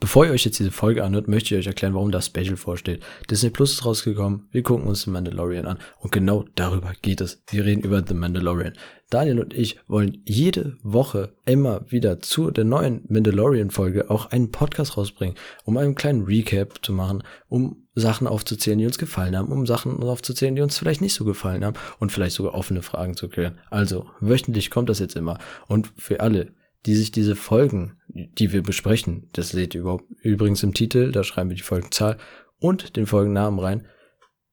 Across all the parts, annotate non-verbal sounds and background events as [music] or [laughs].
Bevor ihr euch jetzt diese Folge anhört, möchte ich euch erklären, warum das Special vorsteht. Disney Plus ist rausgekommen, wir gucken uns The Mandalorian an und genau darüber geht es. Wir reden über The Mandalorian. Daniel und ich wollen jede Woche immer wieder zu der neuen Mandalorian-Folge auch einen Podcast rausbringen, um einen kleinen Recap zu machen, um Sachen aufzuzählen, die uns gefallen haben, um Sachen aufzuzählen, die uns vielleicht nicht so gefallen haben und vielleicht sogar offene Fragen zu klären. Also, wöchentlich kommt das jetzt immer. Und für alle, die sich diese Folgen, die wir besprechen, das seht ihr überhaupt übrigens im Titel, da schreiben wir die Folgenzahl und den Folgennamen rein.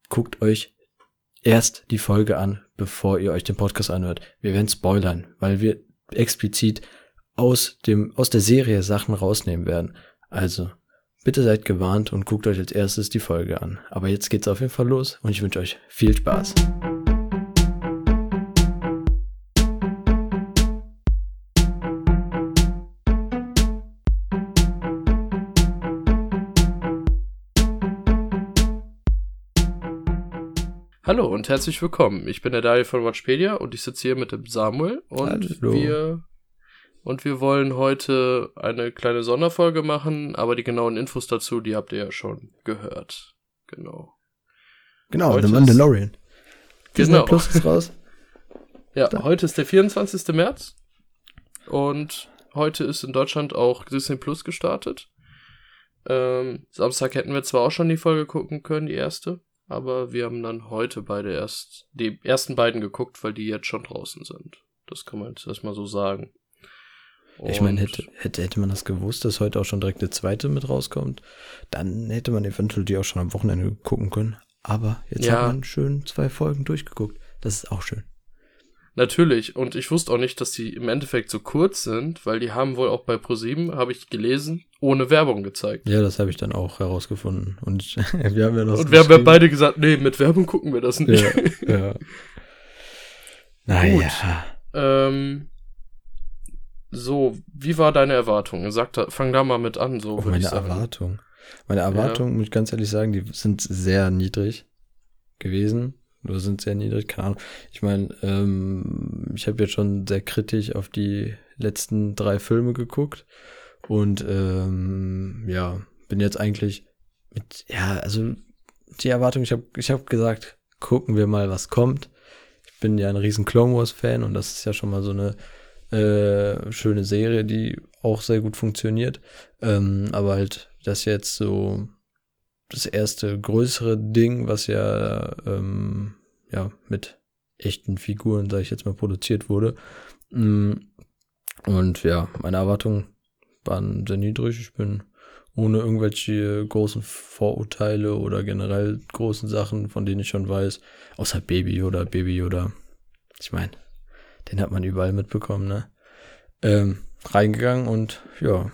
Guckt euch erst die Folge an, bevor ihr euch den Podcast anhört. Wir werden spoilern, weil wir explizit aus dem, aus der Serie Sachen rausnehmen werden. Also, bitte seid gewarnt und guckt euch als erstes die Folge an. Aber jetzt geht's auf jeden Fall los und ich wünsche euch viel Spaß. Hallo und herzlich willkommen. Ich bin der Daniel von Watchpedia und ich sitze hier mit dem Samuel und Hallo. wir und wir wollen heute eine kleine Sonderfolge machen, aber die genauen Infos dazu, die habt ihr ja schon gehört. Genau. Genau, Heute The Mandalorian. Disney Genau. Plus ist raus. [laughs] Ja, Da- heute ist der 24. März und heute ist in Deutschland auch Disney Plus gestartet. Ähm, Samstag hätten wir zwar auch schon die Folge gucken können, die erste, aber wir haben dann heute beide erst, die ersten beiden geguckt, weil die jetzt schon draußen sind. Das kann man jetzt erstmal so sagen. Ich meine, Und- hätte, hätte, hätte man das gewusst, dass heute auch schon direkt eine zweite mit rauskommt, dann hätte man eventuell die auch schon am Wochenende gucken können. Aber jetzt Ja. hat man schön zwei Folgen durchgeguckt. Das ist auch schön. Natürlich, und ich wusste auch nicht, dass die im Endeffekt so kurz sind, weil die haben wohl auch bei ProSieben, habe ich gelesen, ohne Werbung gezeigt. Ja, das habe ich dann auch herausgefunden. Und [laughs] wir haben ja noch. Und wir haben ja beide gesagt, nee, mit Werbung gucken wir das nicht. Ja, ja. [laughs] Naja. Ähm, so, wie war deine Erwartung? Sag da, fang da mal mit an, so Oh, würde meine ich sagen. Erwartung. Meine Erwartungen, muss ich ganz ehrlich sagen, die sind sehr niedrig gewesen. Oder sind sehr niedrig, keine Ahnung. Ich meine, ähm, ich habe jetzt schon sehr kritisch auf die letzten drei Filme geguckt. Und ähm, ja, bin jetzt eigentlich mit, ja, also die Erwartung, ich habe ich hab gesagt, gucken wir mal, was kommt. Ich bin ja ein riesen Clone Wars Fan und das ist ja schon mal so eine äh, schöne Serie, die auch sehr gut funktioniert. Ähm, aber halt, das jetzt so das erste größere Ding, was ja, ähm, ja mit echten Figuren, sage ich jetzt mal, produziert wurde. Mm, Und ja, meine Erwartungen waren sehr niedrig. Ich bin ohne irgendwelche großen Vorurteile oder generell großen Sachen, von denen ich schon weiß, außer Baby oder Baby Yoda. Ich meine, den hat man überall mitbekommen, ne? Ähm, reingegangen und ja,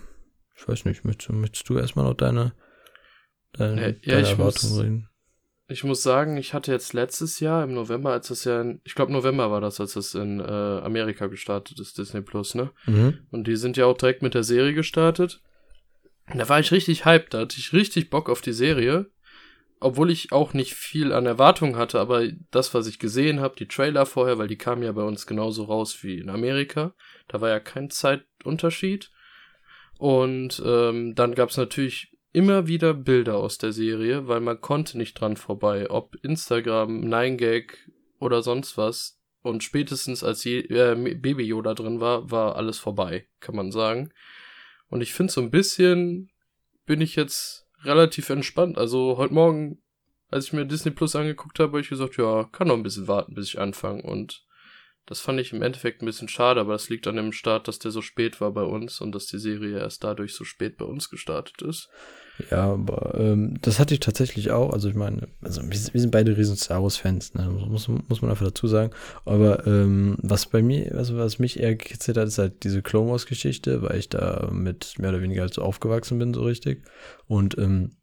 ich weiß nicht, möchtest, möchtest du erstmal noch deine, deine, Ja, ja, deine ich muss- Erwartungen reden? Ich muss sagen, ich hatte jetzt letztes Jahr im November, als das ja, in, ich glaube November war das, als das in äh, Amerika gestartet ist, Disney Plus, ne? Mhm. Und die sind ja auch direkt mit der Serie gestartet. Und Da war ich richtig hyped, da hatte ich richtig Bock auf die Serie. Obwohl ich auch nicht viel an Erwartungen hatte, aber das, was ich gesehen habe, die Trailer vorher, weil die kamen ja bei uns genauso raus wie in Amerika. Da war ja kein Zeitunterschied. Und ähm, dann gab es natürlich immer wieder Bilder aus der Serie, weil man konnte nicht dran vorbei, ob Instagram, 9gag oder sonst was. Und spätestens als je, äh, Baby Yoda drin war, war alles vorbei, kann man sagen. Und ich finde so ein bisschen bin ich jetzt relativ entspannt. Also heute Morgen, als ich mir Disney Plus angeguckt habe, habe ich gesagt, ja, kann noch ein bisschen warten, bis ich anfange. Und das fand ich im Endeffekt ein bisschen schade, aber das liegt an dem Start, dass der so spät war bei uns und dass die Serie erst dadurch so spät bei uns gestartet ist. Ja, aber ähm, das hatte ich tatsächlich auch. Also ich meine, also wir, sind- wir sind beide riesen Star Wars-Fans, ne? muss, muss man einfach dazu sagen. Aber ähm, was bei mir, also was mich eher gekitzelt hat, ist halt diese Clone Wars-Geschichte, weil ich da mit mehr oder weniger halt so aufgewachsen bin, so richtig. Und ähm,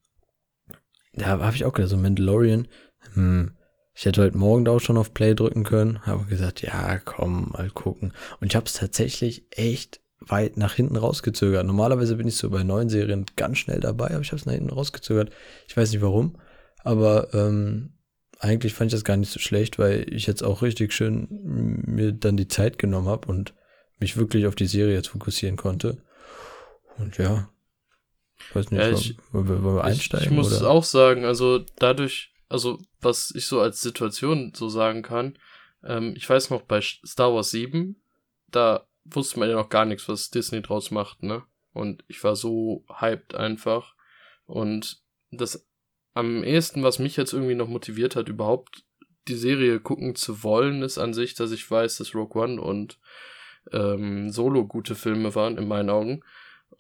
da habe ich auch gedacht, so Mandalorian, hm, ich hätte heute Morgen da auch schon auf Play drücken können, habe gesagt, ja, komm, mal gucken. Und ich habe es tatsächlich echt weit nach hinten rausgezögert. Normalerweise bin ich so bei neuen Serien ganz schnell dabei, aber ich habe es nach hinten rausgezögert. Ich weiß nicht warum, aber ähm, eigentlich fand ich das gar nicht so schlecht, weil ich jetzt auch richtig schön mir dann die Zeit genommen habe und mich wirklich auf die Serie jetzt fokussieren konnte. Und ja, Weiß nicht, ja, ich, wollen, wir, wollen wir einsteigen? Ich, ich muss oder? auch sagen, also dadurch, also was ich so als Situation so sagen kann, ähm, ich weiß noch, bei Star Wars 7, da wusste man ja noch gar nichts, was Disney draus macht, ne? Und ich war so hyped einfach. Und das am ehesten, was mich jetzt irgendwie noch motiviert hat, überhaupt die Serie gucken zu wollen, ist an sich, dass ich weiß, dass Rogue One und ähm, Solo gute Filme waren, in meinen Augen.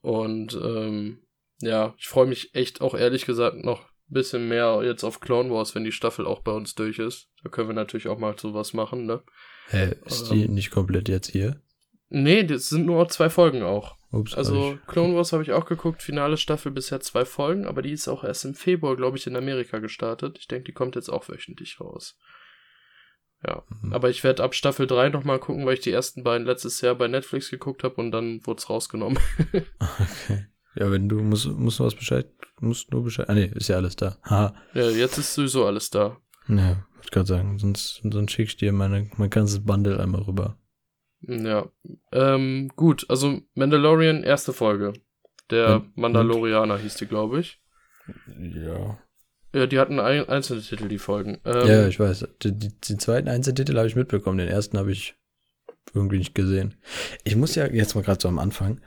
Und ähm, ja, ich freue mich echt auch ehrlich gesagt noch ein bisschen mehr jetzt auf Clone Wars, wenn die Staffel auch bei uns durch ist. Da können wir natürlich auch mal sowas machen, ne? Hä, ist die ähm, nicht komplett jetzt hier? Nee, das sind nur zwei Folgen auch. Ups, also Clone Wars habe ich auch geguckt, finale Staffel bisher zwei Folgen, aber die ist auch erst im Februar, glaube ich, in Amerika gestartet. Ich denke, die kommt jetzt auch wöchentlich raus. Ja, mhm. aber ich werde ab Staffel 3 nochmal gucken, weil ich die ersten beiden letztes Jahr bei Netflix geguckt habe und dann wurde es rausgenommen. [laughs] okay. Ja, wenn du musst, musst du was Bescheid, musst nur Bescheid. Ah nee, ist ja alles da. Ha. Ja, jetzt ist sowieso alles da. Ja, wollte gerade sagen, sonst, sonst schick ich dir meine, mein ganzes Bundle einmal rüber. Ja. Ähm, gut, also Mandalorian, erste Folge. Der und, Mandalorianer hieß die, glaube ich. Ja. Ja, die hatten ein, einzelne Titel, die Folgen. Ähm, ja, ich weiß. Die, die, die zweiten Einzeltitel habe ich mitbekommen, den ersten habe ich irgendwie nicht gesehen. Ich muss ja jetzt mal gerade so am Anfang,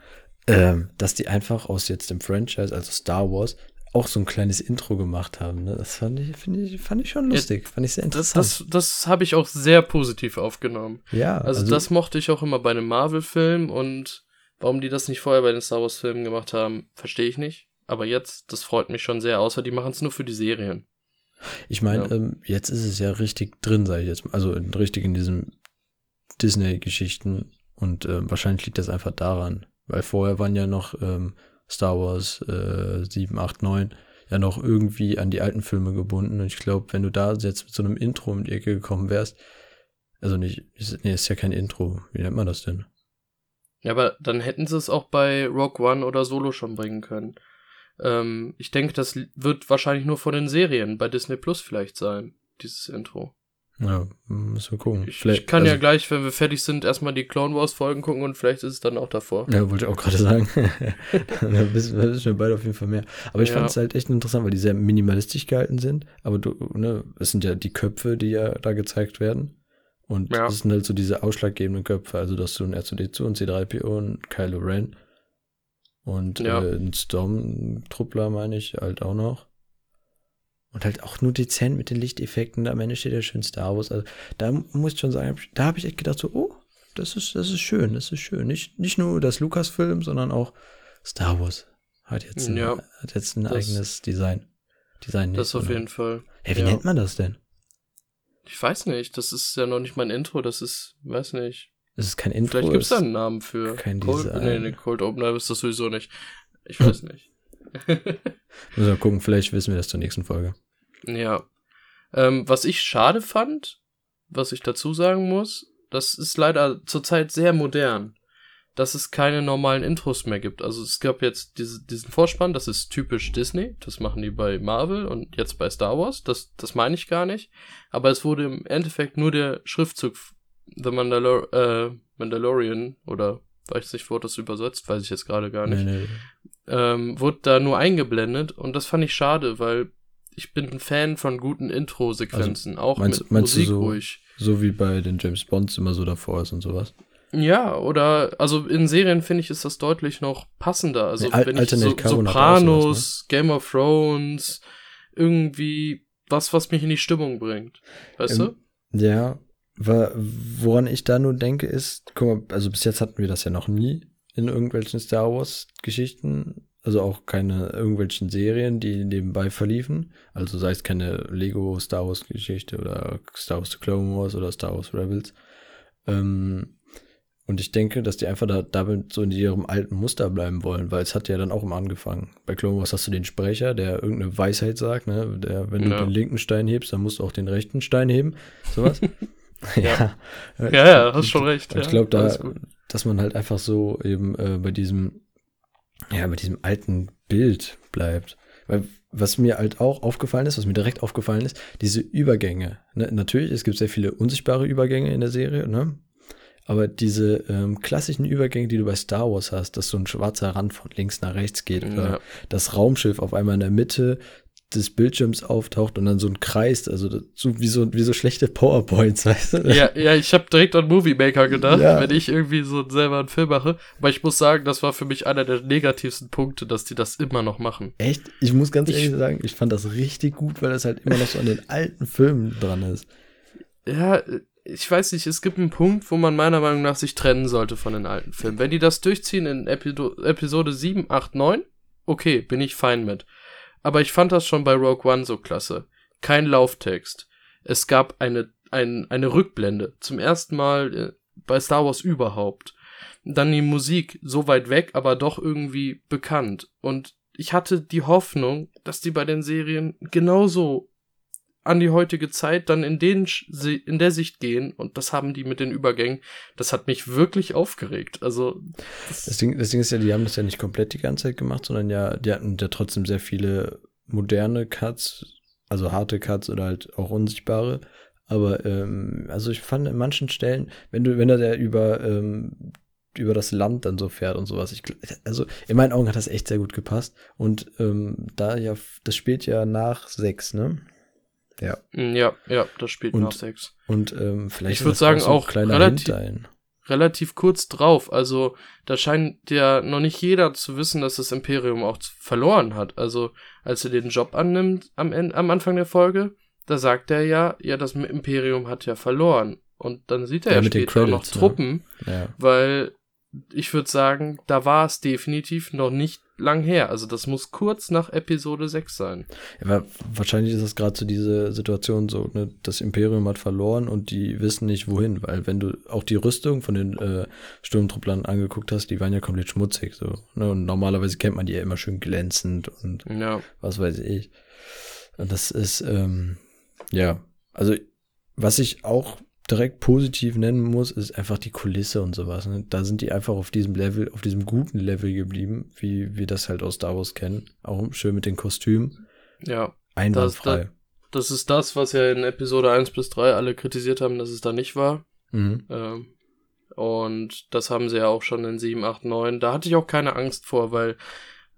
ähm, dass die einfach aus jetzt dem Franchise, also Star Wars, auch so ein kleines Intro gemacht haben. Ne? Das fand ich, ich, fand ich schon lustig. Ja, fand ich sehr interessant. Das, das, das habe ich auch sehr positiv aufgenommen. Ja. Also, also das mochte ich auch immer bei einem Marvel-Film und warum die das nicht vorher bei den Star Wars-Filmen gemacht haben, verstehe ich nicht. Aber jetzt, das freut mich schon sehr, außer die machen es nur für die Serien. Ich meine, ja. ähm, jetzt ist es ja richtig drin, sage ich jetzt mal. Also richtig in diesen Disney-Geschichten. Und äh, wahrscheinlich liegt das einfach daran. Weil vorher waren ja noch ähm, Star Wars äh, 7, 8, 9 ja noch irgendwie an die alten Filme gebunden. Und ich glaube, wenn du da jetzt mit so einem Intro um die Ecke gekommen wärst, also nicht, ist, nee, ist ja kein Intro. Wie nennt man das denn? Ja, aber dann hätten sie es auch bei Rock One oder Solo schon bringen können. Ähm, ich denke, das wird wahrscheinlich nur von den Serien bei Disney Plus vielleicht sein, dieses Intro. Ja, müssen wir gucken. Ich, ich kann also, ja gleich, wenn wir fertig sind, erstmal die Clone Wars Folgen gucken und vielleicht ist es dann auch davor. Ja, wollte ich auch gerade sagen. [laughs] da wissen, wissen wir beide auf jeden Fall mehr. Aber ich ja. fand es halt echt interessant, weil die sehr minimalistisch gehalten sind. Aber du, ne, es sind ja die Köpfe, die ja da gezeigt werden. Und ja. das sind halt so diese ausschlaggebenden Köpfe. Also, dass du ein R2D2 und C3PO und Kylo Ren und ja. äh, ein Stormtruppler, meine ich, halt auch noch. Und halt auch nur dezent mit den Lichteffekten. Am Ende steht ja schön Star Wars. Also da muss ich schon sagen, da habe ich echt gedacht so, oh, das ist, das ist schön, das ist schön. Nicht, nicht nur das Lukas-Film, sondern auch Star Wars hat jetzt ein, ja, hat jetzt ein eigenes Design. Design nicht, das auf jeden Fall. Hä, wie ja. nennt man das denn? Ich weiß nicht, das ist ja noch nicht mein Intro, das ist, weiß nicht. Das ist kein Intro. Vielleicht gibt es da einen Namen für. Kein Cold, Design. Nee, nee, Cold Opener ist das sowieso nicht. Ich weiß nicht. [laughs] Müssen wir gucken, vielleicht wissen wir das zur nächsten Folge. Ja. Ähm, was ich schade fand, was ich dazu sagen muss, das ist leider zurzeit sehr modern, dass es keine normalen Intros mehr gibt. Also es gab jetzt diese, diesen Vorspann, das ist typisch Disney, das machen die bei Marvel und jetzt bei Star Wars, das, das meine ich gar nicht. Aber es wurde im Endeffekt nur der Schriftzug The Mandalor äh, Mandalorian oder weiß nicht, wurde das übersetzt, weiß ich jetzt gerade gar nicht. Nee, nee. Ähm, wurde da nur eingeblendet und das fand ich schade, weil ich bin ein Fan von guten Intro-Sequenzen, also, auch meinst, mit meinst Musik du so, ruhig. So wie bei den James Bonds immer so davor ist und sowas. Ja, oder also in Serien finde ich ist das deutlich noch passender. Also nee, wenn ich so, Sopranos, sowas, ne? Game of Thrones, irgendwie was, was mich in die Stimmung bringt. Weißt ähm, du? Ja, woran ich da nur denke ist, guck mal, also bis jetzt hatten wir das ja noch nie in irgendwelchen Star Wars Geschichten also auch keine irgendwelchen Serien, die nebenbei verliefen. Also sei es keine Lego Star Wars Geschichte oder Star Wars The Clone Wars oder Star Wars Rebels. Ähm, und ich denke, dass die einfach da, damit so in ihrem alten Muster bleiben wollen, weil es hat ja dann auch immer angefangen. Bei Clone Wars hast du den Sprecher, der irgendeine Weisheit sagt, ne? Der, wenn ja. du den linken Stein hebst, dann musst du auch den rechten Stein heben. Sowas. [laughs] ja. ja. Ja, hast schon recht. Ich glaube, da, dass man halt einfach so eben äh, bei diesem ja, mit diesem alten Bild bleibt. Weil was mir halt auch aufgefallen ist, was mir direkt aufgefallen ist, diese Übergänge. Ne? Natürlich, es gibt sehr viele unsichtbare Übergänge in der Serie, ne? Aber diese ähm, klassischen Übergänge, die du bei Star Wars hast, dass so ein schwarzer Rand von links nach rechts geht, ja. oder das Raumschiff auf einmal in der Mitte des Bildschirms auftaucht und dann so ein Kreis, also so wie so, wie so schlechte PowerPoints, [laughs] weißt du? Ja, ja, ich habe direkt an Movie Maker gedacht, ja. wenn ich irgendwie so selber einen Film mache. Aber ich muss sagen, das war für mich einer der negativsten Punkte, dass die das immer noch machen. Echt? Ich muss ganz ehrlich ich, sagen, ich fand das richtig gut, weil das halt immer noch so an den alten Filmen dran ist. Ja, ich weiß nicht, es gibt einen Punkt, wo man meiner Meinung nach sich trennen sollte von den alten Filmen. Wenn die das durchziehen in Epido Episode 7, 8, 9, okay, bin ich fein mit. Aber ich fand das schon bei Rogue One so klasse. Kein Lauftext. Es gab eine, ein, eine Rückblende. Zum ersten Mal äh, bei Star Wars überhaupt. Dann die Musik so weit weg, aber doch irgendwie bekannt. Und ich hatte die Hoffnung, dass die bei den Serien genauso an die heutige Zeit dann in den in der Sicht gehen und das haben die mit den Übergängen, das hat mich wirklich aufgeregt. Also das, das, Ding, das Ding ist ja, die haben das ja nicht komplett die ganze Zeit gemacht, sondern ja, die hatten ja trotzdem sehr viele moderne Cuts, also harte Cuts oder halt auch unsichtbare. Aber ähm, also ich fand in manchen Stellen, wenn du, wenn er da über ähm, über das Land dann so fährt und sowas. Ich, also in meinen Augen hat das echt sehr gut gepasst. Und ähm, da ja, das spielt ja nach sechs, ne? Ja. Mm, ja, ja, das spielt und, nach sechs. Und ähm, vielleicht ich würde sagen auch, auch relativ, relativ kurz drauf. Also da scheint ja noch nicht jeder zu wissen, dass das Imperium auch verloren hat. Also als er den Job annimmt am, Ende, am Anfang der Folge, da sagt er ja, ja, das Imperium hat ja verloren. Und dann sieht er ja, ja später Credits, noch ne? Truppen, ne? ja. weil ich würde sagen, da war es definitiv noch nicht lang her. Also das muss kurz nach Episode 6 sein. Ja, wahrscheinlich ist das gerade so diese Situation so, ne, das Imperium hat verloren und die wissen nicht wohin, weil wenn du auch die Rüstung von den äh, Sturmtrupplern angeguckt hast, die waren ja komplett schmutzig so. Ne, und normalerweise kennt man die ja immer schön glänzend und ja. was weiß ich. Und das ist, ähm, ja, also was ich auch direkt positiv nennen muss, ist einfach die Kulisse und sowas. Ne? Da sind die einfach auf diesem Level, auf diesem guten Level geblieben, wie wir das halt aus Star Wars kennen. Auch schön mit den Kostümen. Ja. Einwandfrei. Das, das, ist das, was ja in Episode 1 bis 3 alle kritisiert haben, dass es da nicht war. Mhm. Ähm, und das haben sie ja auch schon in 7, 8, 9. Da hatte ich auch keine Angst vor, weil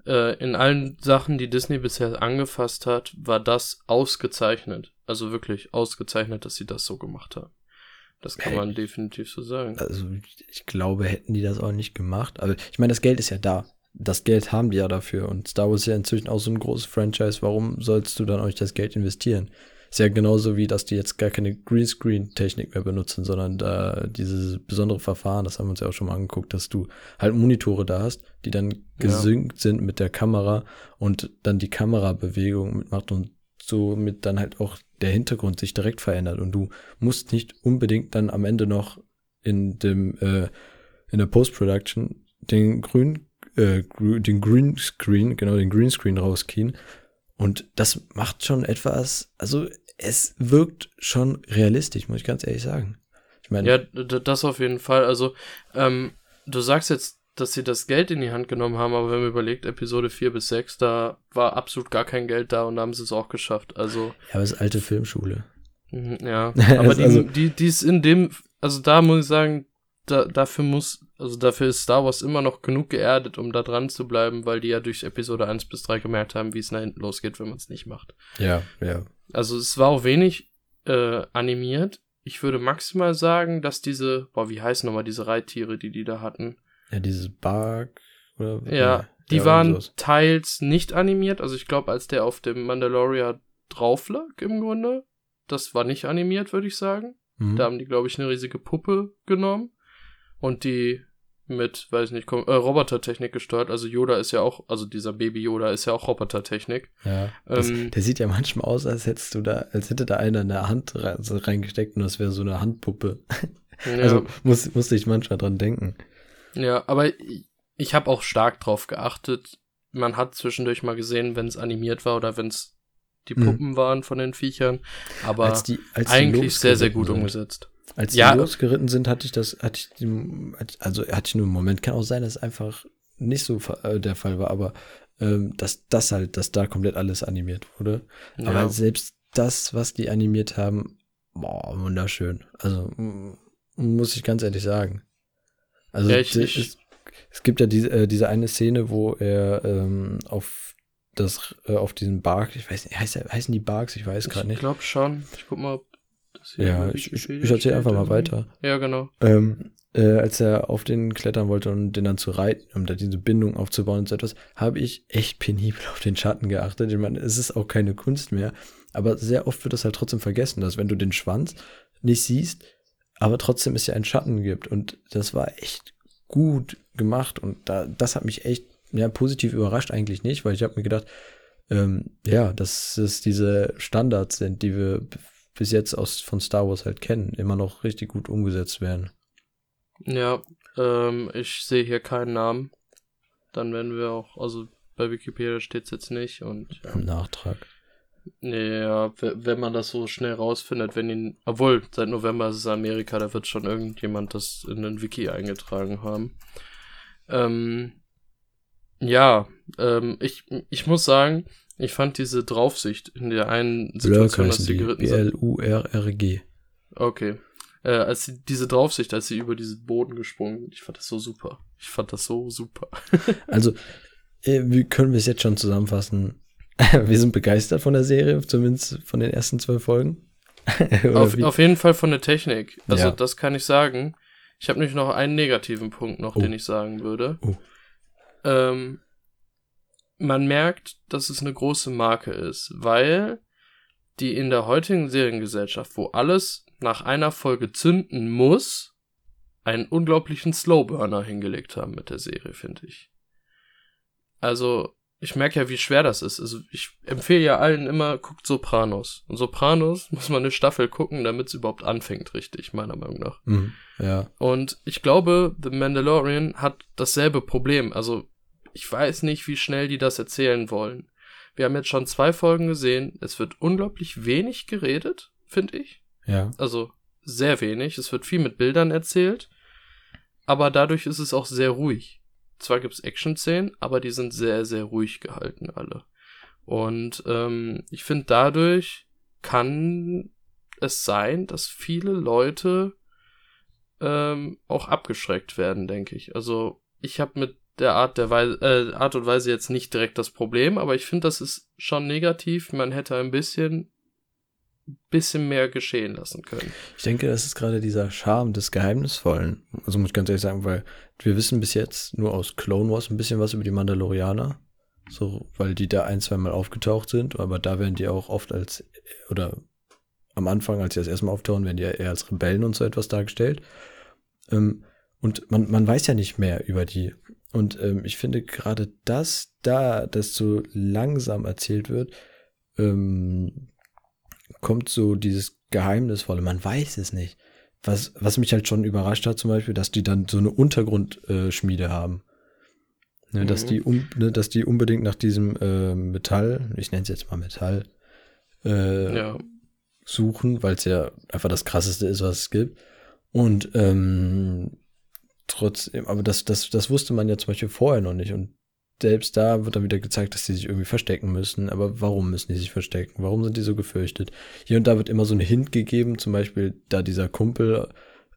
äh, in allen Sachen, die Disney bisher angefasst hat, war das ausgezeichnet. Also wirklich ausgezeichnet, dass sie das so gemacht haben. Das kann man definitiv so sagen. Also ich glaube, hätten die das auch nicht gemacht. Aber ich meine, das Geld ist ja da. Das Geld haben die ja dafür. Und Star Wars ist ja inzwischen auch so ein großes Franchise. Warum sollst du dann euch das Geld investieren? Ist ja genauso wie, dass die jetzt gar keine Greenscreen-Technik mehr benutzen, sondern da dieses besondere Verfahren, das haben wir uns ja auch schon mal angeguckt, dass du halt Monitore da hast, die dann gesynkt ja. sind mit der Kamera und dann die Kamerabewegung mitmacht und somit dann halt auch der Hintergrund sich direkt verändert und du musst nicht unbedingt dann am Ende noch in dem äh, in der Post-Production den grün äh, den Green Screen genau den Green Screen rauskien und das macht schon etwas also es wirkt schon realistisch muss ich ganz ehrlich sagen. Ich meine ja das auf jeden Fall. Also ähm, du sagst jetzt dass sie das Geld in die Hand genommen haben, aber wenn man überlegt, Episode 4 bis 6, da war absolut gar kein Geld da und da haben sie es auch geschafft. Also. Ja, aber es ist alte Filmschule. Mhm, ja. [laughs] Aber die, also, die, die ist in dem, also da muss ich sagen, da, dafür muss, also dafür ist Star Wars immer noch genug geerdet, um da dran zu bleiben, weil die ja durch Episode 1 bis 3 gemerkt haben, wie es nach hinten losgeht, wenn man es nicht macht. Ja, ja. Also es war auch wenig äh, animiert. Ich würde maximal sagen, dass diese, boah, wie heißen nochmal diese Reittiere, die die da hatten? Ja, dieses Bark oder. Ja, die ja, waren teils nicht animiert. Also ich glaube, als der auf dem Mandalorian drauf lag, im Grunde, das war nicht animiert, würde ich sagen. Mhm. Da haben die, glaube ich, eine riesige Puppe genommen und die mit, weiß nicht, äh, Robotertechnik gesteuert. Also Yoda ist ja auch, also dieser Baby Yoda ist ja auch Robotertechnik. Ja. Das, ähm, der sieht ja manchmal aus, als hättest du da, als hätte da einer eine Hand reingesteckt und das wäre so eine Handpuppe. Ja. [laughs] Also muss, musste ich manchmal dran denken. Ja, aber ich habe auch stark drauf geachtet. Man hat zwischendurch mal gesehen, wenn es animiert war oder wenn es die mhm. Puppen mhm. waren von den Viechern. Aber als die, als eigentlich sehr, sehr gut sind. umgesetzt. Als die ja. losgeritten sind, hatte ich das, hatte ich, die, also hatte ich nur einen Moment. Kann auch sein, dass es einfach nicht so äh, der Fall war, aber ähm, dass das halt, dass da komplett alles animiert wurde. Ja. Aber selbst das, was die animiert haben, boah, wunderschön. Also muss ich ganz ehrlich sagen. Also ja, ich, ich, es, es, gibt ja diese, äh, diese eine Szene, wo er ähm, auf das, äh, auf diesen Bark, ich weiß nicht, heißt, heißen die Barks? Ich weiß gerade nicht. Ich glaube schon. Ich guck mal, ob das hier Ja, ich, ich, ich erzähle einfach mal weiter. Ja, genau. Ähm, äh, als er auf den klettern wollte und den dann zu reiten, um da diese Bindung aufzubauen und so etwas, habe ich echt penibel auf den Schatten geachtet. Ich meine, es ist auch keine Kunst mehr, aber sehr oft wird das halt trotzdem vergessen, dass wenn du den Schwanz nicht siehst, aber trotzdem es ja einen Schatten gibt und das war echt gut gemacht und da, das hat mich echt ja, positiv überrascht eigentlich nicht, weil ich habe mir gedacht, ähm, ja, dass es diese Standards sind, die wir bis jetzt aus von Star Wars halt kennen, immer noch richtig gut umgesetzt werden. Ja, ähm, ich sehe hier keinen Namen. Dann werden wir auch, also bei Wikipedia steht es jetzt nicht und ja. Nachtrag. Ja, wenn man das so schnell rausfindet, wenn ihn, obwohl seit November ist es Amerika, da wird schon irgendjemand das in den Wiki eingetragen haben. Ähm, ja, ähm, ich, ich muss sagen, ich fand diese Draufsicht in der einen Situation, als sie geritten sind. B-L-U-R-R-G. Okay. Äh, als sie, diese Draufsicht, als sie über diesen Boden gesprungen sind, ich fand das so super. Ich fand das so super. [laughs] also, äh, wie können wir es jetzt schon zusammenfassen? [laughs] wir sind begeistert von der Serie, zumindest von den ersten zwölf Folgen. [laughs] auf, auf, jeden Fall von der Technik. Also, ja. das kann ich sagen. Ich habe nämlich noch einen negativen Punkt noch, oh. den ich sagen würde. Oh. Ähm, man merkt, dass es eine große Marke ist, weil die in der heutigen Seriengesellschaft, wo alles nach einer Folge zünden muss, einen unglaublichen Slowburner hingelegt haben mit der Serie, finde ich. Also, ich merke ja, wie schwer das ist. Also, ich empfehle ja allen immer, guckt Sopranos. Und Sopranos [laughs] muss man eine Staffel gucken, damit es überhaupt anfängt, richtig, meiner Meinung nach. Mhm, ja. Und ich glaube, The Mandalorian hat dasselbe Problem. Also, ich weiß nicht, wie schnell die das erzählen wollen. Wir haben jetzt schon zwei Folgen gesehen. Es wird unglaublich wenig geredet, finde ich. Ja. Also sehr wenig. Es wird viel mit Bildern erzählt. Aber dadurch ist es auch sehr ruhig. Zwar gibt's Action-Szenen, aber die sind sehr, sehr ruhig gehalten, alle. Und ähm, ich finde, dadurch kann es sein, dass viele Leute ähm, auch abgeschreckt werden, denke ich. Also ich habe mit der Art, der Weise, äh, Art und Weise jetzt nicht direkt das Problem, aber ich finde, das ist schon negativ. Man hätte ein bisschen, bisschen mehr geschehen lassen können. Ich denke, das ist gerade dieser Charme des Geheimnisvollen. Also muss ich ganz ehrlich sagen, weil wir wissen bis jetzt nur aus Clone Wars ein bisschen was über die Mandalorianer. So, weil die da ein, zwei Mal aufgetaucht sind, aber da werden die auch oft als, oder am Anfang, als sie das erste Mal auftauchen, werden die ja eher als Rebellen und so etwas dargestellt. Ähm, und man, man weiß ja nicht mehr über die. Und ähm, ich finde gerade das da, das so langsam erzählt wird, ähm, kommt so dieses Geheimnisvolle. Man weiß es nicht. Was, was mich halt schon überrascht hat, zum Beispiel, dass die dann so eine Untergrundschmiede äh, haben. Ne, mhm. dass, die um, ne, dass die unbedingt nach diesem äh, Metall, ich nenne es jetzt mal Metall, äh, ja. suchen, weil es ja einfach das krasseste ist, was es gibt. Und ähm, trotzdem, aber das, das, das wusste man ja zum Beispiel vorher noch nicht. Und selbst da wird dann wieder gezeigt, dass die sich irgendwie verstecken müssen. Aber warum müssen die sich verstecken? Warum sind die so gefürchtet? Hier und da wird immer so ein Hint gegeben, zum Beispiel da dieser Kumpel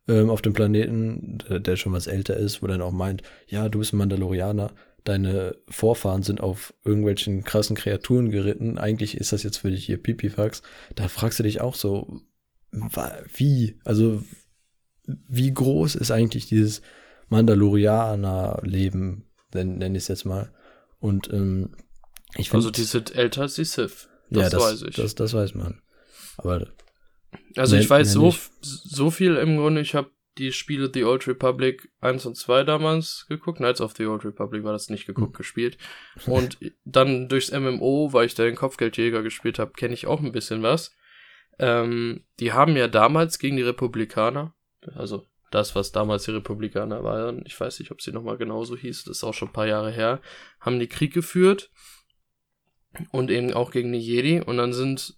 ähm, auf dem Planeten, der, schon was älter ist, wo dann auch meint, ja, du bist ein Mandalorianer, deine Vorfahren sind auf irgendwelchen krassen Kreaturen geritten, eigentlich ist das jetzt für dich hier Pipifax. Da fragst du dich auch so, wie? Also, wie groß ist eigentlich dieses Mandalorianer-Leben, nenne ich es jetzt mal. Und ähm, ich finde. Also die sind älter als die Sith. Das, ja, das weiß ich. Das, das weiß man. Aber. Also ich weiß so, so viel im Grunde, ich habe die Spiele The Old Republic 1 und 2 damals geguckt. Knights of the Old Republic war das nicht geguckt, hm. gespielt. [laughs] Und dann durchs MMO, weil ich da den Kopfgeldjäger gespielt habe, kenne ich auch ein bisschen was. Ähm, die haben ja damals gegen die Republikaner, also das, was damals die Republikaner waren, ich weiß nicht, ob sie nochmal genauso hieß, das ist auch schon ein paar Jahre her, haben die Krieg geführt und eben auch gegen die Jedi und dann sind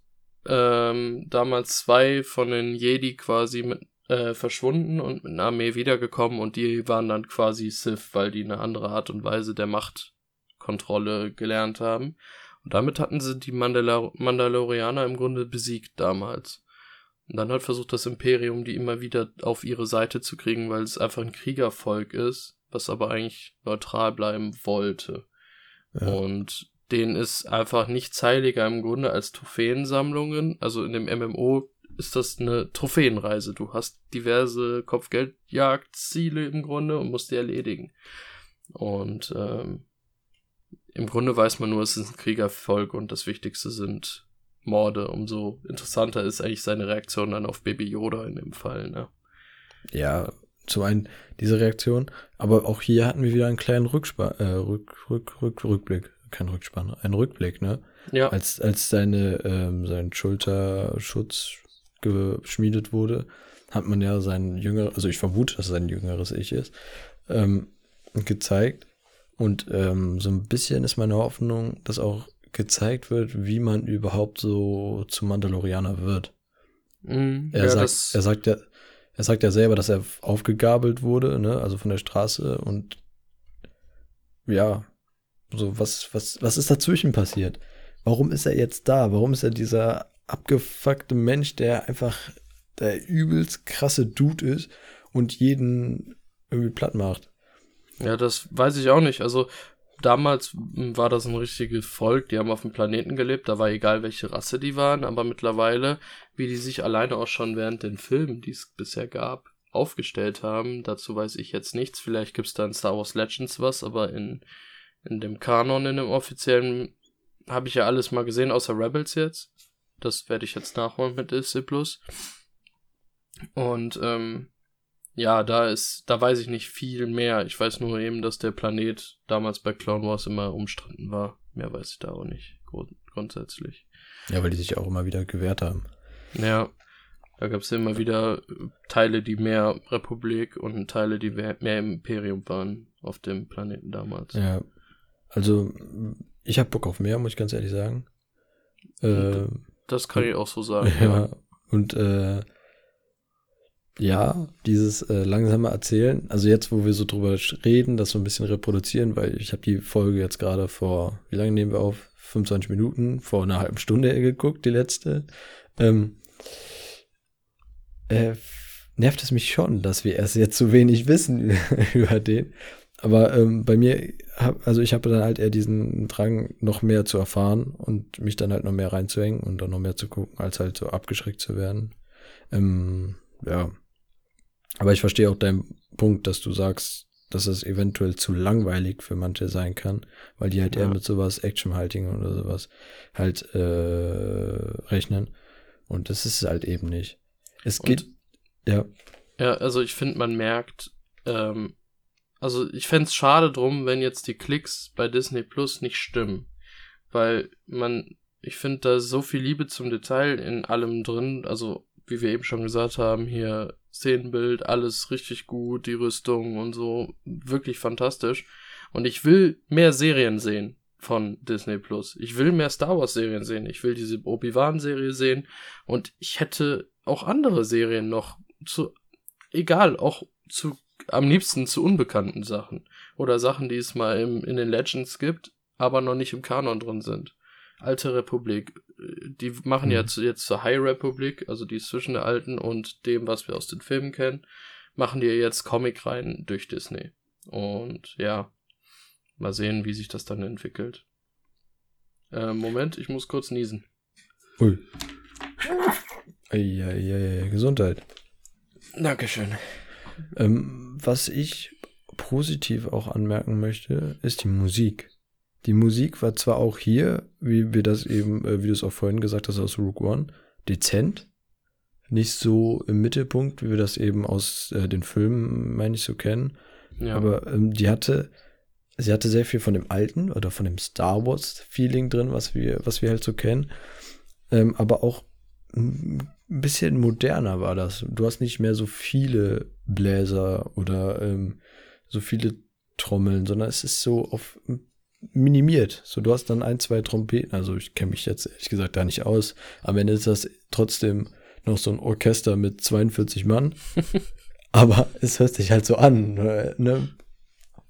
ähm, damals zwei von den Jedi quasi mit, äh, verschwunden und mit einer Armee wiedergekommen und die waren dann quasi Sith, weil die eine andere Art und Weise der Machtkontrolle gelernt haben. Und damit hatten sie die Mandalor Mandalorianer im Grunde besiegt damals. Und dann hat versucht das Imperium, die immer wieder auf ihre Seite zu kriegen, weil es einfach ein Kriegervolk ist, was aber eigentlich neutral bleiben wollte. Ja. Und denen ist einfach nichts heiliger im Grunde als Trophäensammlungen. Also in dem MMO ist das eine Trophäenreise. Du hast diverse Kopfgeldjagdziele im Grunde und musst die erledigen. Und ähm, im Grunde weiß man nur, es ist ein Kriegervolk und das Wichtigste sind Morde. Umso interessanter ist eigentlich seine Reaktion dann auf Baby Yoda in dem Fall. Ne? Ja, zum einen diese Reaktion, aber auch hier hatten wir wieder einen kleinen Rückspa äh, Rück, Rück, Rück, Rückblick, kein Rückspann, ein Rückblick, ne? Ja. Als, als seine, ähm, sein Schulterschutz geschmiedet wurde, hat man ja sein jüngeres, also ich vermute, dass es sein jüngeres Ich ist, ähm, gezeigt. Und ähm, so ein bisschen ist meine Hoffnung, dass auch gezeigt wird, wie man überhaupt so zum Mandalorianer wird. Mm, er, ja, sagt, er sagt ja, er sagt ja selber, dass er aufgegabelt wurde, ne, also von der Straße und ja, so was, was, was ist dazwischen passiert? Warum ist er jetzt da? Warum ist er dieser abgefuckte Mensch, der einfach der übelst krasse Dude ist und jeden irgendwie platt macht? Ja, das weiß ich auch nicht. Also damals war das ein richtiges Volk, die haben auf dem Planeten gelebt, da war egal, welche Rasse die waren, aber mittlerweile, wie die sich alleine auch schon während den Filmen, die es bisher gab, aufgestellt haben, dazu weiß ich jetzt nichts. Vielleicht gibt's da in Star Wars Legends was, aber in, in dem Kanon, in dem offiziellen, habe ich ja alles mal gesehen, außer Rebels jetzt. Das werde ich jetzt nachholen mit Plus. Und ähm, ja, da ist, da weiß ich nicht viel mehr. Ich weiß nur eben, dass der Planet damals bei Clone Wars immer umstritten war. Mehr weiß ich da auch nicht, grund grundsätzlich. Ja, weil die sich auch immer wieder gewehrt haben. Ja, da gab es immer wieder Teile, die mehr Republik und Teile, die mehr Imperium waren auf dem Planeten damals. Ja, also ich habe Bock auf mehr, muss ich ganz ehrlich sagen. Äh, das kann ich auch so sagen. [laughs] Ja, ja. und äh, ja, dieses äh, langsame Erzählen, also jetzt, wo wir so drüber reden, das so ein bisschen reproduzieren, weil ich habe die Folge jetzt gerade vor, wie lange nehmen wir auf? 25 Minuten, vor einer halben Stunde geguckt, die letzte. Ähm, äh, nervt es mich schon, dass wir erst jetzt so wenig wissen [laughs] über den. Aber ähm, bei mir, hab, also ich habe dann halt eher diesen Drang, noch mehr zu erfahren und mich dann halt noch mehr reinzuhängen und dann noch mehr zu gucken, als halt so abgeschreckt zu werden. Ähm, ja, aber ich verstehe auch deinen Punkt, dass du sagst, dass es eventuell zu langweilig für manche sein kann, weil die halt ja. eher mit sowas Actionhaltigen oder sowas halt äh, rechnen. Und das ist halt eben nicht. Es geht, ja. Ja, also ich finde, man merkt, ähm, also ich fände es schade drum, wenn jetzt die Klicks bei Disney Plus nicht stimmen. Weil man, ich finde, da ist so viel Liebe zum Detail in allem drin, also wie wir eben schon gesagt haben, hier Szenenbild, alles richtig gut, die Rüstung und so, wirklich fantastisch. Und ich will mehr Serien sehen von Disney Plus. Ich will mehr Star Wars Serien sehen. Ich will diese Obi-Wan Serie sehen. Und ich hätte auch andere Serien noch zu, egal, auch zu, am liebsten zu unbekannten Sachen. Oder Sachen, die es mal im, in den Legends gibt, aber noch nicht im Kanon drin sind. Alte Republik, die machen mhm. jetzt, jetzt zur High Republic, also die zwischen der alten und dem, was wir aus den Filmen kennen, machen die jetzt Comic rein durch Disney. Und ja, mal sehen, wie sich das dann entwickelt. Äh, Moment, ich muss kurz niesen. Ui. Eieiei, Gesundheit. Dankeschön. Ähm, was ich positiv auch anmerken möchte, ist die Musik. Die Musik war zwar auch hier, wie wir das eben, äh, wie du es auch vorhin gesagt hast, aus Rook One, dezent. Nicht so im Mittelpunkt, wie wir das eben aus äh, den Filmen, meine ich, so kennen. Ja. Aber ähm, die hatte, sie hatte sehr viel von dem alten oder von dem Star Wars Feeling drin, was wir, was wir halt so kennen. Ähm, aber auch ein bisschen moderner war das. Du hast nicht mehr so viele Bläser oder ähm, so viele Trommeln, sondern es ist so auf minimiert. So, du hast dann ein, zwei Trompeten. Also ich kenne mich jetzt ehrlich gesagt da nicht aus. Am Ende ist das trotzdem noch so ein Orchester mit 42 Mann. [laughs] Aber es hört sich halt so an. Ne?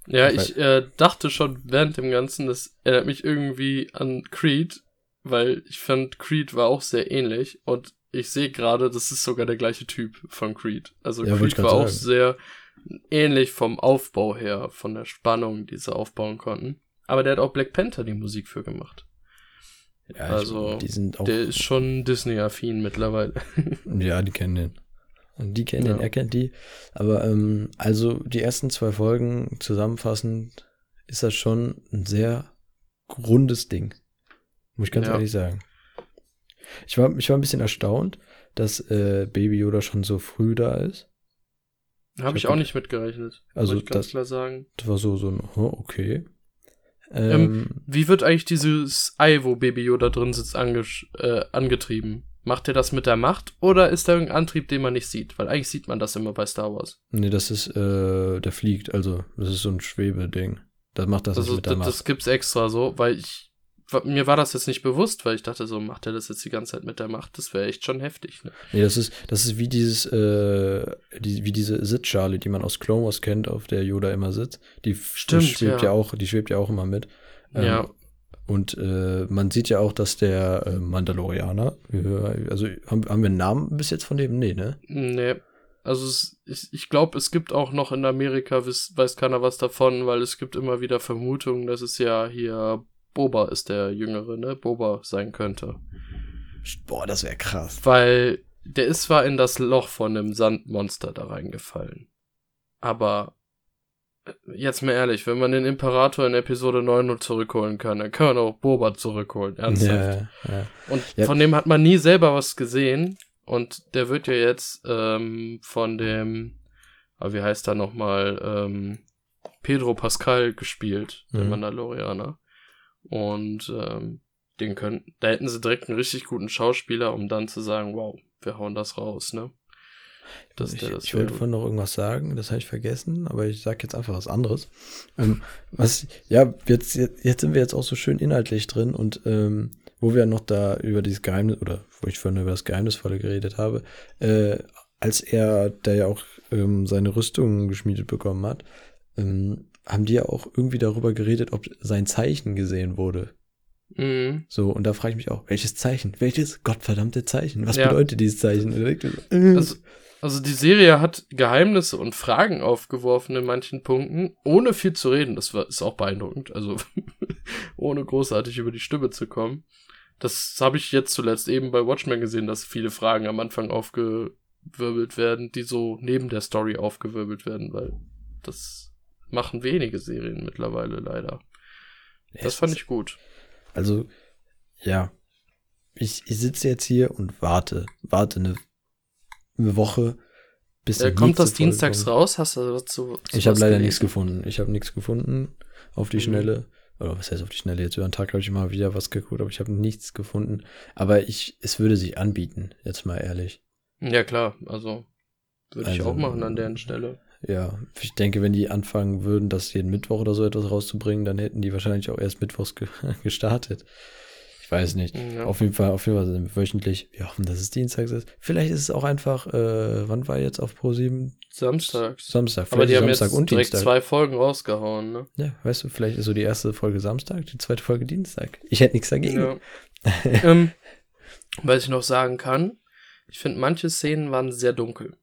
Ja, ich äh, dachte schon während dem Ganzen, das erinnert mich irgendwie an Creed, weil ich fand, Creed war auch sehr ähnlich. Und ich sehe gerade, das ist sogar der gleiche Typ von Creed. Also ja, Creed war auch sagen. sehr ähnlich vom Aufbau her, von der Spannung, die sie aufbauen konnten. Aber der hat auch Black Panther die Musik für gemacht. Ja, also, ich, der ist schon Disney-affin mittlerweile. [laughs] ja, die kennen den. Und die kennen ja. den, er kennt die. Aber ähm, also die ersten zwei Folgen zusammenfassend ist das schon ein sehr rundes Ding. Muss ich ganz ja. ehrlich sagen. Ich war, ich war ein bisschen erstaunt, dass äh, Baby Yoda schon so früh da ist. Habe ich, ich, auch nicht mitgerechnet. Also ich ganz das, klar sagen. Das war so so ein oh, okay. Ähm, ähm, wie wird eigentlich dieses Ei, wo Baby Yoda drin sitzt, ange äh, angetrieben? Macht er das mit der Macht oder ist da irgendein Antrieb, den man nicht sieht? Weil eigentlich sieht man das immer bei Star Wars. Nee, das ist, äh, der fliegt, also das ist so ein Schwebeding. Das macht das also, mit der Macht. Das gibt's extra so, weil ich mir war das jetzt nicht bewusst, weil ich dachte so, macht er das jetzt die ganze Zeit mit der Macht? Das wäre echt schon heftig. Ne? Nee, das ist, das ist wie dieses, äh, die, wie diese Sitzschale, die man aus Clone Wars kennt, auf der Yoda immer sitzt. Die, Stimmt, die schwebt ja. ja. auch, die schwebt ja auch immer mit. Ähm, ja. Und äh, man sieht ja auch, dass der äh, Mandalorianer, äh, also haben, haben wir einen Namen bis jetzt von dem? Nee, ne? Nee. Also es, ich, ich glaube, es gibt auch noch in Amerika, weiß, weiß keiner was davon, weil es gibt immer wieder Vermutungen, dass es ja hier Boba ist der Jüngere, ne? Boba sein könnte. Boah, das wäre krass. Weil der ist zwar in das Loch von einem Sandmonster da reingefallen. Aber jetzt mal ehrlich, wenn man den Imperator in Episode 9 nur zurückholen kann, dann kann man auch Boba zurückholen, ernsthaft. Ja, ja. Und ja. von dem hat man nie selber was gesehen. Und der wird ja jetzt ähm, von dem, ah, wie heißt er nochmal, ähm, Pedro Pascal gespielt, der mhm. Mandalorianer. Und ähm, den können, da hätten sie direkt einen richtig guten Schauspieler, um dann zu sagen, wow, wir hauen das raus, ne? Das, ich, das ich wollte vorhin noch irgendwas sagen, das habe ich vergessen, aber ich sage jetzt einfach was anderes. Ähm, was, ja, jetzt, jetzt, jetzt sind wir jetzt auch so schön inhaltlich drin und ähm, wo wir noch da über dieses Geheimnis, oder wo ich vorhin über das Geheimnisvolle geredet habe, äh, als er da ja auch ähm, seine Rüstung geschmiedet bekommen hat, ähm, haben die ja auch irgendwie darüber geredet, ob sein Zeichen gesehen wurde. Mhm. So, und da frage ich mich auch, welches Zeichen? Welches gottverdammte Zeichen? Was ja. bedeutet dieses Zeichen? Also, also die Serie hat Geheimnisse und Fragen aufgeworfen in manchen Punkten, ohne viel zu reden. Das war, ist auch beeindruckend. Also [laughs] ohne großartig über die Stimme zu kommen. Das habe ich jetzt zuletzt eben bei Watchmen gesehen, dass viele Fragen am Anfang aufgewirbelt werden, die so neben der Story aufgewirbelt werden, weil das machen wenige Serien mittlerweile leider. Das es fand ich gut. Also, ja. Ich, ich sitze jetzt hier und warte, warte eine eine Woche. Bis äh, kommt das dienstags kommt. raus? Hast du dazu? Ich habe leider nichts gefunden. Ich habe nichts gefunden auf die mhm. Schnelle. Oder was heißt auf die Schnelle? Jetzt über den Tag habe ich mal wieder was geguckt, aber ich habe nichts gefunden. Aber ich, es würde sich anbieten, jetzt mal ehrlich. Ja, klar. Also würde also, ich auch machen an deren Stelle. Ja, ich denke, wenn die anfangen würden, das jeden Mittwoch oder so etwas rauszubringen, dann hätten die wahrscheinlich auch erst mittwochs ge [laughs] gestartet weiß nicht. Ja. Auf jeden Fall, auf jeden Fall wöchentlich. Wir hoffen, dass es Dienstags ist. Vielleicht ist es auch einfach, äh, wann war jetzt auf Pro 7? Samstags. Samstag. Aber die haben Samstag jetzt direkt Dienstag. zwei Folgen rausgehauen, ne? Ja, weißt du, vielleicht ist so die erste Folge Samstag, die zweite Folge Dienstag. Ich hätte nichts dagegen. Ja. [laughs] ähm, was ich noch sagen kann, ich finde, manche Szenen waren sehr dunkel.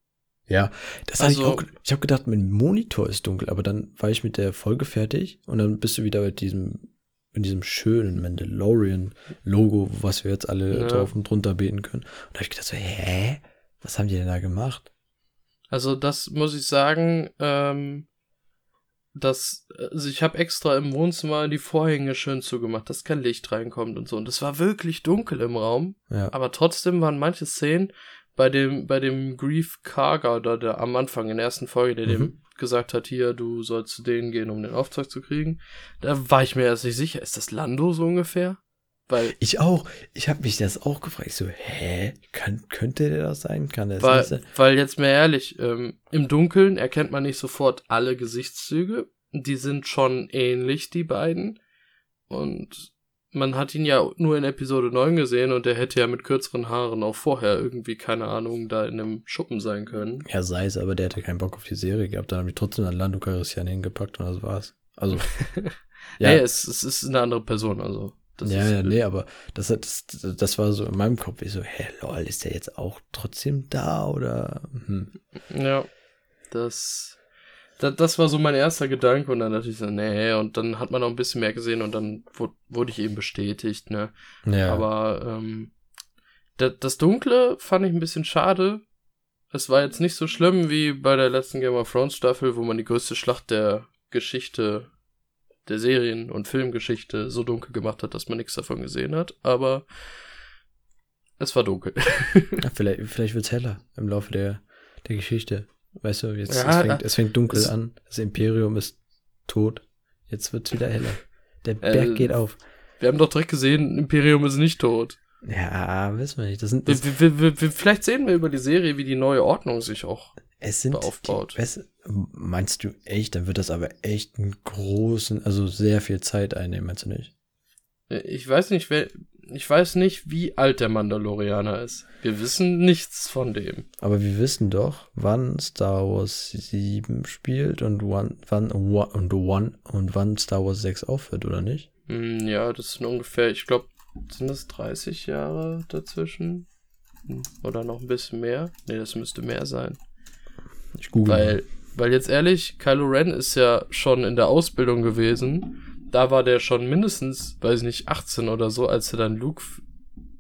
Ja, das also, habe ich auch. Ich habe gedacht, mein Monitor ist dunkel, aber dann war ich mit der Folge fertig und dann bist du wieder mit diesem in diesem schönen Mandalorian-Logo, was wir jetzt alle ja. drauf und drunter beten können. Und da habe ich gedacht so, hä? Was haben die denn da gemacht? Also das muss ich sagen, ähm, dass also ich habe extra im Wohnzimmer die Vorhänge schön zugemacht, dass kein Licht reinkommt und so. Und es war wirklich dunkel im Raum. Ja. Aber trotzdem waren manche Szenen bei dem bei dem Grief Karga da der am Anfang in der ersten Folge, der mhm. dem gesagt hat, hier, du sollst zu denen gehen, um den Auftrag zu kriegen. Da war ich mir erst nicht sicher, ist das Lando so ungefähr? Weil ich auch, ich habe mich das auch gefragt. Ich so, hä, kann, könnte der das sein? Kann der weil, sein? Weil jetzt mal ehrlich, ähm, im Dunkeln erkennt man nicht sofort alle Gesichtszüge. Die sind schon ähnlich, die beiden. Und man hat ihn ja nur in Episode 9 gesehen und er hätte ja mit kürzeren Haaren auch vorher irgendwie, keine Ahnung, da in einem Schuppen sein können. Ja, sei es, aber der hätte keinen Bock auf die Serie gehabt. Dann habe ich trotzdem an Lando Calrissian hingepackt und das war's. Also. [laughs] ja, nee, es, es ist eine andere Person, also. Das ja, ja, nee, aber das, das, das war so in meinem Kopf. Ich so, hä, lol, ist der jetzt auch trotzdem da oder? Hm. Ja, das, das, das war so mein erster Gedanke und dann dachte ich so, nee, und dann hat man noch ein bisschen mehr gesehen und dann wurde, wurde ich eben bestätigt, ne? Ja. Aber ähm, das, das Dunkle fand ich ein bisschen schade. Es war jetzt nicht so schlimm wie bei der letzten Game of Thrones Staffel, wo man die größte Schlacht der Geschichte der Serien- und Filmgeschichte so dunkel gemacht hat, dass man nichts davon gesehen hat, aber es war dunkel. [laughs] ja, vielleicht vielleicht wird es heller im Laufe der, der Geschichte. Weißt du, jetzt ja, es, fängt, es fängt dunkel es, an, das Imperium ist tot, jetzt wird es wieder heller. Der Berg äh, geht auf. Wir haben doch direkt gesehen, Imperium ist nicht tot. Ja, wissen wir nicht. Das sind, das wir, wir, wir, vielleicht sehen wir über die Serie, wie die neue Ordnung sich auch es sind aufbaut. Meinst du echt? Dann wird das aber echt einen großen, also sehr viel Zeit einnehmen, meinst du nicht? Ich weiß nicht, wer, ich weiß nicht, wie alt der Mandalorianer ist. Wir wissen nichts von dem. Aber wir wissen doch, wann Star Wars 7 spielt und wann, wann, und, wann, und wann Star Wars 6 aufhört, oder nicht? Hm, ja, das sind ungefähr, ich glaube, sind das 30 Jahre dazwischen? Hm, oder noch ein bisschen mehr? Nee, das müsste mehr sein. Ich google. Weil, weil jetzt ehrlich, Kylo Ren ist ja schon in der Ausbildung gewesen. Da war der schon mindestens, weiß ich nicht, 18 oder so, als er dann Luke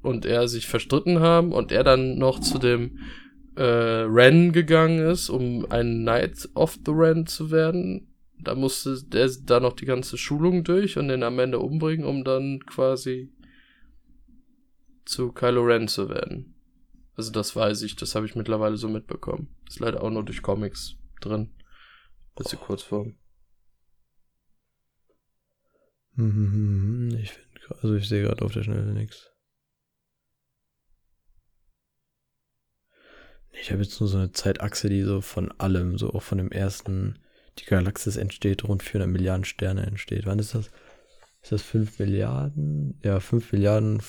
und er sich verstritten haben und er dann noch zu dem äh, Ren gegangen ist, um ein Knight of the Ren zu werden. Da musste der da noch die ganze Schulung durch und den am Ende umbringen, um dann quasi zu Kylo Ren zu werden. Also das weiß ich, das habe ich mittlerweile so mitbekommen. Ist leider auch nur durch Comics drin. Bisschen oh. Kurzform. Hm, ich finde, also ich sehe gerade auf der Schnelle nichts. Ich habe jetzt nur so eine Zeitachse, die so von allem, so auch von dem ersten, die Galaxis entsteht, rund 400 Milliarden Sterne entsteht. Wann ist das? Ist das 5 Milliarden? Ja, 5 Milliarden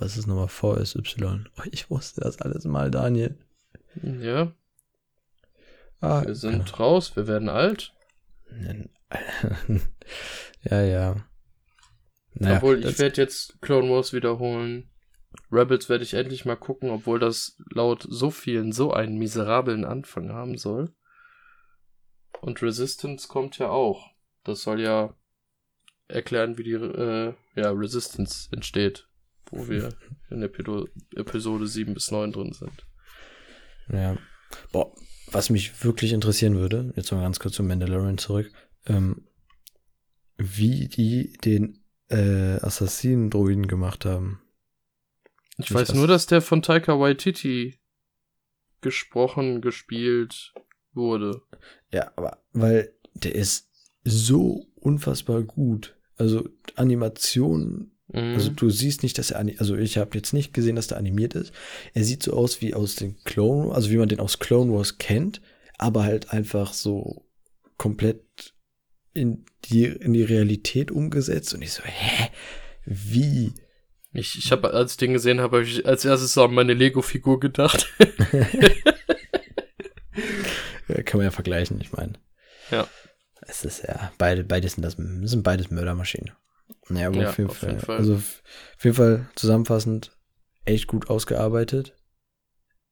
was ist nochmal VSY? Oh, ich wusste das alles mal, Daniel. Ja. Ah, wir sind raus, wir werden alt. [laughs] ja, ja. Naja, obwohl, ich werde jetzt Clone Wars wiederholen. Rebels werde ich endlich mal gucken, obwohl das laut so vielen so einen miserablen Anfang haben soll. Und Resistance kommt ja auch. Das soll ja erklären, wie die äh, ja, Resistance entsteht wo wir [laughs] in Epido Episode 7 bis 9 drin sind. Ja. Boah, was mich wirklich interessieren würde, jetzt mal ganz kurz zum Mandalorian zurück, ähm, wie die den äh, Assassinen-Druiden gemacht haben. Ich weiß nur, dass der von Taika Waititi gesprochen, gespielt wurde. Ja, aber weil der ist so unfassbar gut. Also Animation also mhm. Also du siehst nicht, dass er, also ich habe jetzt nicht gesehen, dass der animiert ist. Er sieht so aus wie aus den Clone, also wie man den aus Clone Wars kennt, aber halt einfach so komplett in die, in die Realität umgesetzt. Und ich so, hä? Wie? Ich, ich habe, als ich den gesehen habe, hab ich als erstes so an meine Lego-Figur gedacht. [laughs] ja, kann man ja vergleichen, ich meine. Ja. Es ist ja, beide, beides sind das, sind beides Mördermaschinen. Ja, aber ja, auf, jeden, auf Fall. jeden Fall. Also auf jeden Fall zusammenfassend echt gut ausgearbeitet.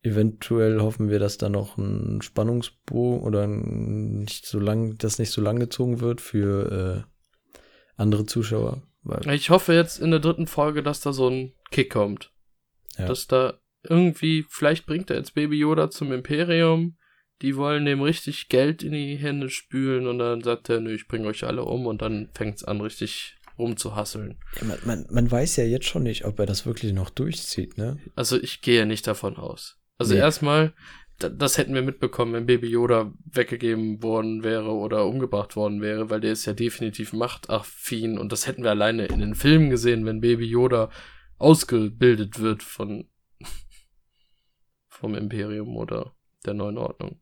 Eventuell hoffen wir, dass da noch ein Spannungsbogen oder nicht so lang, das nicht so lang gezogen wird für äh, andere Zuschauer. ich hoffe jetzt in der dritten Folge, dass da so ein Kick kommt. Ja. Dass da irgendwie, vielleicht bringt er jetzt Baby Yoda zum Imperium. Die wollen dem richtig Geld in die Hände spülen und dann sagt er, nö, ich bringe euch alle um und dann fängt's an, richtig rumzuhasseln. Ja, man, man, man weiß ja jetzt schon nicht, ob er das wirklich noch durchzieht, ne? Also ich gehe nicht davon aus. Also nee. erstmal, das hätten wir mitbekommen, wenn Baby Yoda weggegeben worden wäre oder umgebracht worden wäre, weil der ist ja definitiv machtaffin und das hätten wir alleine in den Filmen gesehen, wenn Baby Yoda ausgebildet wird von vom Imperium oder der neuen Ordnung.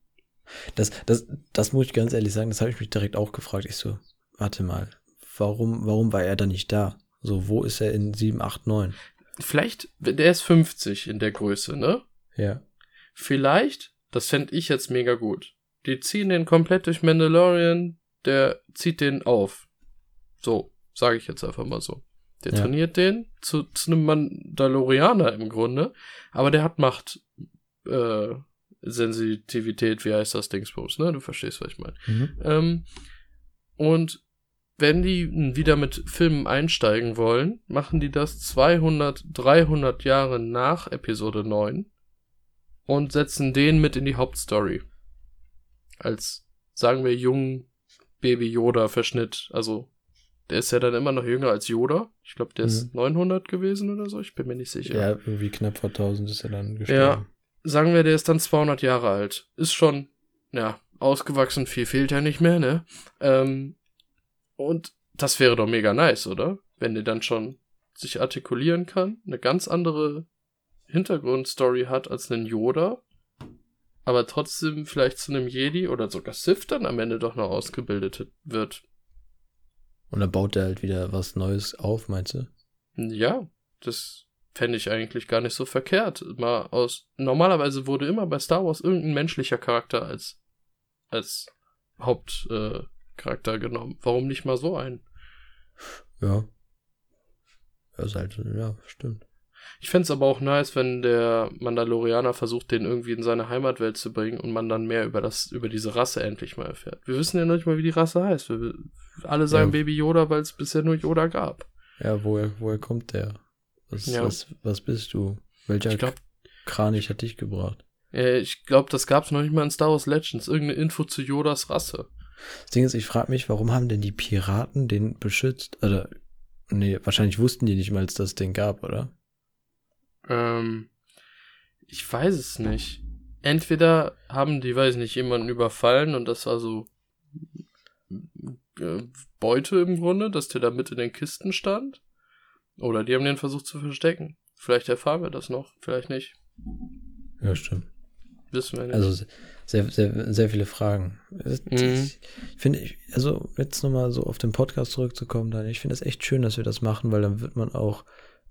Das, das, das muss ich ganz ehrlich sagen, das habe ich mich direkt auch gefragt. Ich so, warte mal, warum, warum war er da nicht da? So, wo ist er in 7, 8, 9? Vielleicht, der ist 50 in der Größe, ne? Ja. Vielleicht, das fände ich jetzt mega gut. Die ziehen den komplett durch Mandalorian, der zieht den auf. So, sage ich jetzt einfach mal so. Der ja. trainiert den zu, zu einem Mandalorianer im Grunde, aber der hat Macht, äh, Sensitivität, wie heißt das Dingsbums, ne? Du verstehst, was ich meine. Mhm. Ähm, und wenn die wieder mit Filmen einsteigen wollen, machen die das 200, 300 Jahre nach Episode 9 und setzen den mit in die Hauptstory. Als, sagen wir, jungen Baby Yoda Verschnitt. Also, der ist ja dann immer noch jünger als Yoda. Ich glaube, der mhm. ist 900 gewesen oder so. Ich bin mir nicht sicher. Ja, irgendwie knapp vor 1000 ist er dann gestorben. Ja, sagen wir, der ist dann 200 Jahre alt. Ist schon, ja, ausgewachsen. Viel fehlt ja nicht mehr, ne? Ähm, und das wäre doch mega nice, oder? Wenn der dann schon sich artikulieren kann, eine ganz andere Hintergrundstory hat als einen Yoda, aber trotzdem vielleicht zu einem Jedi oder sogar Sith dann am Ende doch noch ausgebildet wird. Und dann baut er halt wieder was Neues auf, meinst du? Ja, das fände ich eigentlich gar nicht so verkehrt. Mal aus. Normalerweise wurde immer bei Star Wars irgendein menschlicher Charakter als, als Hauptcharakter äh, genommen. Warum nicht mal so ein? Ja. Ja, ist halt, ja, stimmt. Ich fände es aber auch nice, wenn der Mandalorianer versucht, den irgendwie in seine Heimatwelt zu bringen und man dann mehr über das, über diese Rasse endlich mal erfährt. Wir wissen ja noch nicht mal, wie die Rasse heißt. Wir, alle sagen ja. Baby Yoda, weil es bisher nur Yoda gab. Ja, woher, woher kommt der? Was, ja. was, was bist du? Welcher ich glaub, Kranich hat dich gebracht? Ja, ich glaube, das gab es noch nicht mal in Star Wars Legends. Irgendeine Info zu Yodas Rasse. Das Ding ist, ich frage mich, warum haben denn die Piraten den beschützt? Oder, nee, wahrscheinlich wussten die nicht mal, dass das Ding gab, oder? Ähm, ich weiß es nicht. Entweder haben die, weiß nicht, jemanden überfallen und das war so äh, Beute im Grunde, dass der da mit in den Kisten stand. Oder die haben den versucht zu verstecken. Vielleicht erfahren wir das noch, vielleicht nicht. Ja, stimmt. Wissen wir nicht. Also sehr, sehr, sehr viele Fragen. Mhm. Ich finde, also jetzt nochmal so auf den Podcast zurückzukommen, dann, ich finde es echt schön, dass wir das machen, weil dann wird man auch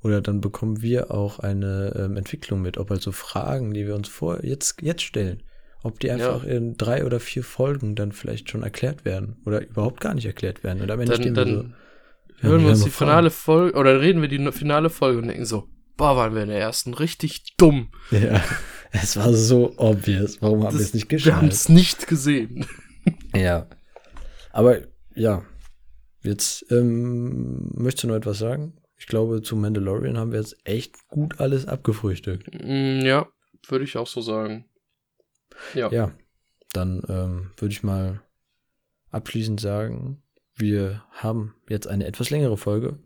oder dann bekommen wir auch eine ähm, Entwicklung mit, ob halt so Fragen, die wir uns vor jetzt, jetzt stellen, ob die einfach ja. in drei oder vier Folgen dann vielleicht schon erklärt werden oder überhaupt gar nicht erklärt werden. Und am Ende dann, stehen wir so, hören wir uns die finale Folge oder reden wir die finale Folge und denken so, boah, waren wir in der ersten richtig dumm. Ja, [laughs] es war so obvious. Warum haben wir es nicht geschafft? Wir haben es nicht gesehen. [laughs] Ja, aber ja, jetzt ähm, möchtest du noch etwas sagen? Ich glaube, zu Mandalorian haben wir jetzt echt gut alles abgefrühstückt. Mm, ja, würde ich auch so sagen. Ja. Ja, dann ähm, würde ich mal abschließend sagen, wir haben jetzt eine etwas längere Folge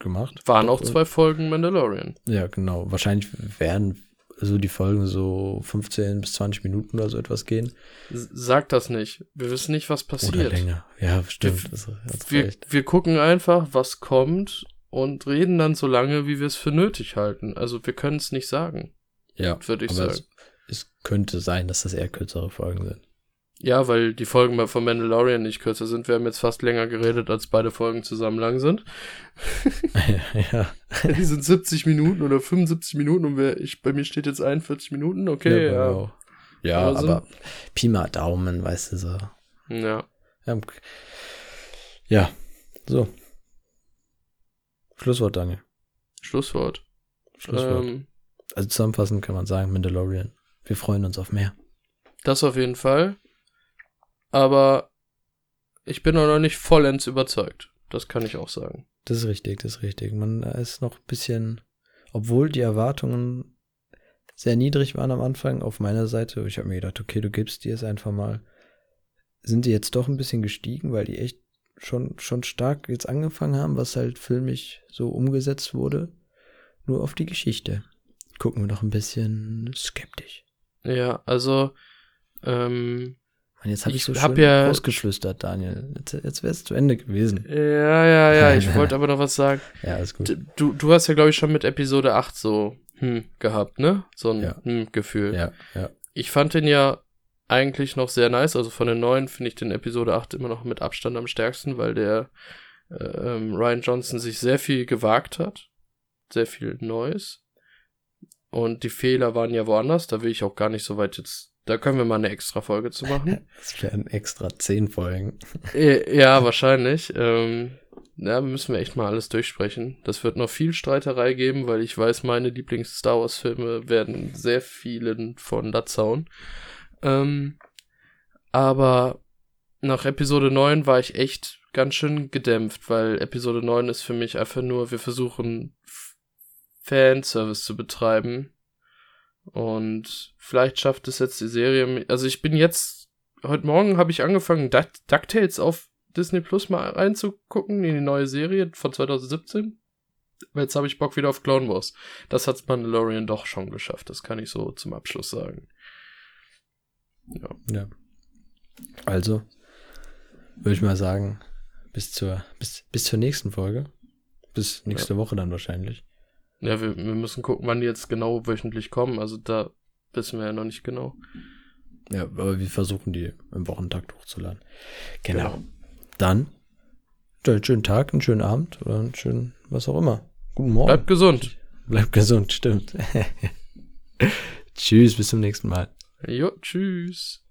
gemacht. Waren auch zwei Folgen Mandalorian. Ja, genau. Wahrscheinlich werden so die Folgen so 15 bis 20 Minuten oder so etwas gehen. Sag das nicht. Wir wissen nicht, was passiert. Oder länger. Ja, stimmt. Wir, wir, wir gucken einfach, was kommt und reden dann so lange, wie wir es für nötig halten. Also wir können es nicht sagen. Ja, würde ich sagen. Es, es, könnte sein, dass das eher kürzere Folgen sind. Ja, weil die Folgen von Mandalorian nicht kürzer sind. Wir haben jetzt fast länger geredet, als beide Folgen zusammen lang sind. [laughs] ja. Die sind 70 Minuten oder 75 Minuten und wir, ich, bei mir steht jetzt 41 Minuten, okay, ja. Ja, ja also, aber Pi mal Daumen, weißt du so. Ja. Ja, so. Schlusswort, Daniel. Schlusswort. Schlusswort. Ähm, also zusammenfassend kann man sagen, Mandalorian. Wir freuen uns auf mehr. Das auf jeden Fall. Aber ich bin noch nicht vollends überzeugt. Das kann ich auch sagen. Das ist richtig, das ist richtig. Man ist noch ein bisschen, obwohl die Erwartungen sehr niedrig waren am Anfang auf meiner Seite. Ich habe mir gedacht, okay, du gibst dir es einfach mal. Sind die jetzt doch ein bisschen gestiegen, weil die echt schon, schon stark jetzt angefangen haben, was halt filmisch so umgesetzt wurde. Nur auf die Geschichte. Gucken wir noch ein bisschen skeptisch. Ja, also, ähm, Mann, jetzt habe ich, ich so hab ja ausgeschlüstert, Daniel. Jetzt, jetzt wäre es zu Ende gewesen. Ja, ja, ja, [laughs] ich wollte aber noch was sagen. Ja, ist gut. Du, du hast ja, glaube ich, schon mit Episode 8 so hm, gehabt, ne? So ein ja. hm, Gefühl. Ja, ja. Ich fand den ja eigentlich noch sehr nice. Also von den neuen finde ich den Episode 8 immer noch mit Abstand am stärksten, weil der äh, ähm, Ryan Johnson sich sehr viel gewagt hat. Sehr viel Neues. Und die Fehler waren ja woanders. Da will ich auch gar nicht so weit jetzt. Da können wir mal eine extra Folge zu machen. [laughs] Das wären extra zehn Folgen. [laughs] ja, wahrscheinlich. Ähm, ja, müssen wir echt mal alles durchsprechen. Das wird noch viel Streiterei geben, weil ich weiß, meine Lieblings-Star Wars-Filme werden sehr vielen von Latz hauen. Ähm, aber nach Episode 9 war ich echt ganz schön gedämpft, weil Episode 9 ist für mich einfach nur, wir versuchen Fanservice zu betreiben. Und vielleicht schafft es jetzt die Serie. Also ich bin jetzt, heute Morgen habe ich angefangen, DuckTales auf Disney Plus mal reinzugucken, in die neue Serie von 2017. Jetzt habe ich Bock wieder auf Clone Wars. Das hat Mandalorian doch schon geschafft. Das kann ich so zum Abschluss sagen. Ja. ja. Also, würde ich mal sagen, bis zur, bis, bis zur nächsten Folge. Bis nächste ja. Woche dann wahrscheinlich. Ja, wir, wir müssen gucken, wann die jetzt genau wöchentlich kommen. Also da wissen wir ja noch nicht genau. Ja, aber wir versuchen die im Wochentakt hochzuladen. Genau. genau. Dann einen schönen Tag, einen schönen Abend oder einen schönen, was auch immer. Guten Morgen. Bleibt gesund. Bleibt gesund, stimmt. [laughs] tschüss, bis zum nächsten Mal. Jo, tschüss.